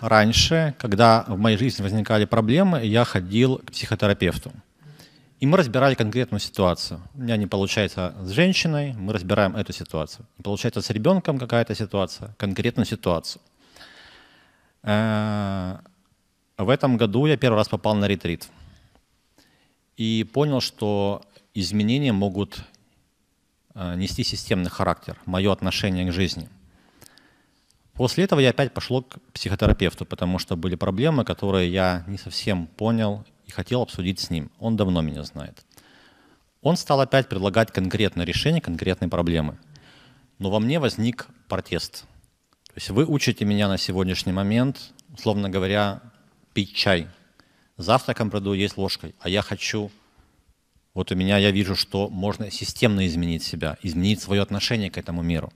раньше, когда в моей жизни возникали проблемы, я ходил к психотерапевту. И мы разбирали конкретную ситуацию. У меня не получается с женщиной, мы разбираем эту ситуацию. Не получается с ребенком какая-то ситуация, конкретную ситуацию. Э, в этом году я первый раз попал на ретрит и понял, что изменения могут э, нести системный характер, мое отношение к жизни. После этого я опять пошел к психотерапевту, потому что были проблемы, которые я не совсем понял и хотел обсудить с ним. Он давно меня знает. Он стал опять предлагать конкретное решение конкретной проблемы. Но во мне возник протест. То есть вы учите меня на сегодняшний момент, условно говоря, пить чай. Завтраком приду есть ложкой, а я хочу, вот у меня я вижу, что можно системно изменить себя, изменить свое отношение к этому миру.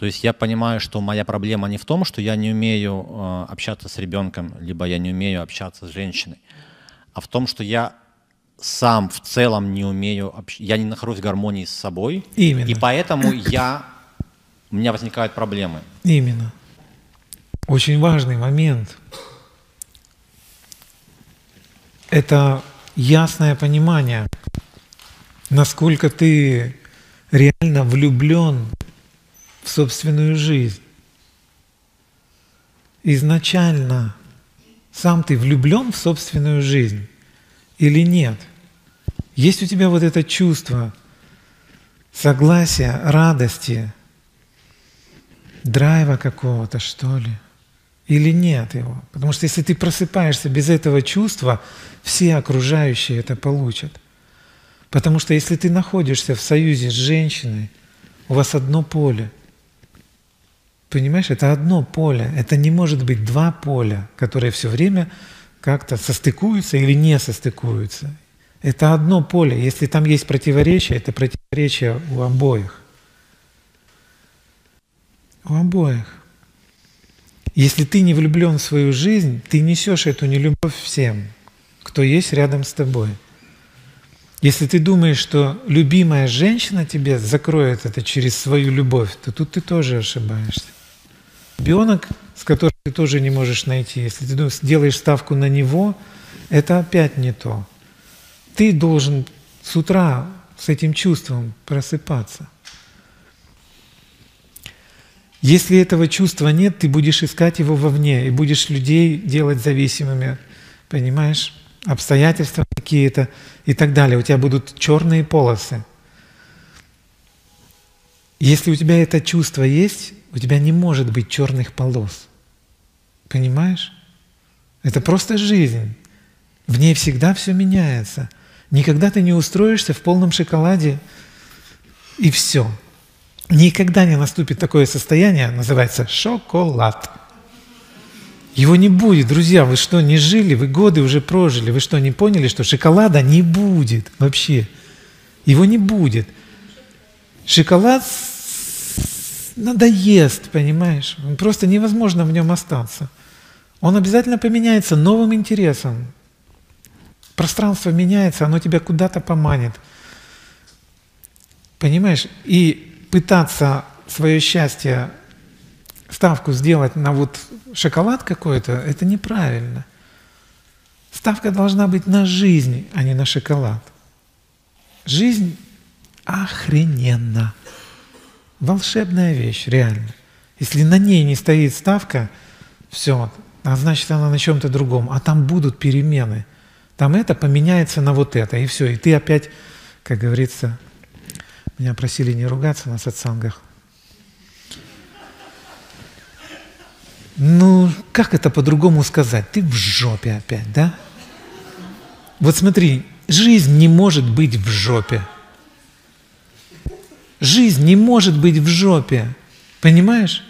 То есть я понимаю, что моя проблема не в том, что я не умею э, общаться с ребенком, либо я не умею общаться с женщиной, а в том, что я сам в целом не умею, я не нахожусь в гармонии с собой, Именно. и поэтому я, у меня возникают проблемы. Именно. Очень важный момент. Это ясное понимание, насколько ты реально влюблен в собственную жизнь. Изначально сам ты влюблен в собственную жизнь или нет? Есть у тебя вот это чувство согласия, радости, драйва какого-то, что ли? Или нет его? Потому что если ты просыпаешься без этого чувства, все окружающие это получат. Потому что если ты находишься в союзе с женщиной, у вас одно поле. Понимаешь, это одно поле. Это не может быть два поля, которые все время как-то состыкуются или не состыкуются. Это одно поле. Если там есть противоречие, это противоречие у обоих. У обоих. Если ты не влюблен в свою жизнь, ты несешь эту нелюбовь всем, кто есть рядом с тобой. Если ты думаешь, что любимая женщина тебе закроет это через свою любовь, то тут ты тоже ошибаешься. Ребенок, с которым ты тоже не можешь найти, если ты делаешь ставку на него, это опять не то. Ты должен с утра с этим чувством просыпаться. Если этого чувства нет, ты будешь искать его вовне и будешь людей делать зависимыми, понимаешь? Обстоятельства какие-то и так далее. У тебя будут черные полосы. Если у тебя это чувство есть, у тебя не может быть черных полос. Понимаешь? Это просто жизнь. В ней всегда все меняется. Никогда ты не устроишься в полном шоколаде и все. Никогда не наступит такое состояние, называется шоколад. Его не будет, друзья, вы что, не жили, вы годы уже прожили, вы что, не поняли, что шоколада не будет вообще? Его не будет. Шоколад надоест, понимаешь? Просто невозможно в нем остаться. Он обязательно поменяется новым интересом. Пространство меняется, оно тебя куда-то поманит. Понимаешь? И пытаться свое счастье, ставку сделать на вот шоколад какой-то, это неправильно. Ставка должна быть на жизнь, а не на шоколад. Жизнь охрененна волшебная вещь, реально. Если на ней не стоит ставка, все, а значит она на чем-то другом. А там будут перемены. Там это поменяется на вот это, и все. И ты опять, как говорится, меня просили не ругаться на сатсангах. Ну, как это по-другому сказать? Ты в жопе опять, да? Вот смотри, жизнь не может быть в жопе. Жизнь не может быть в жопе. Понимаешь?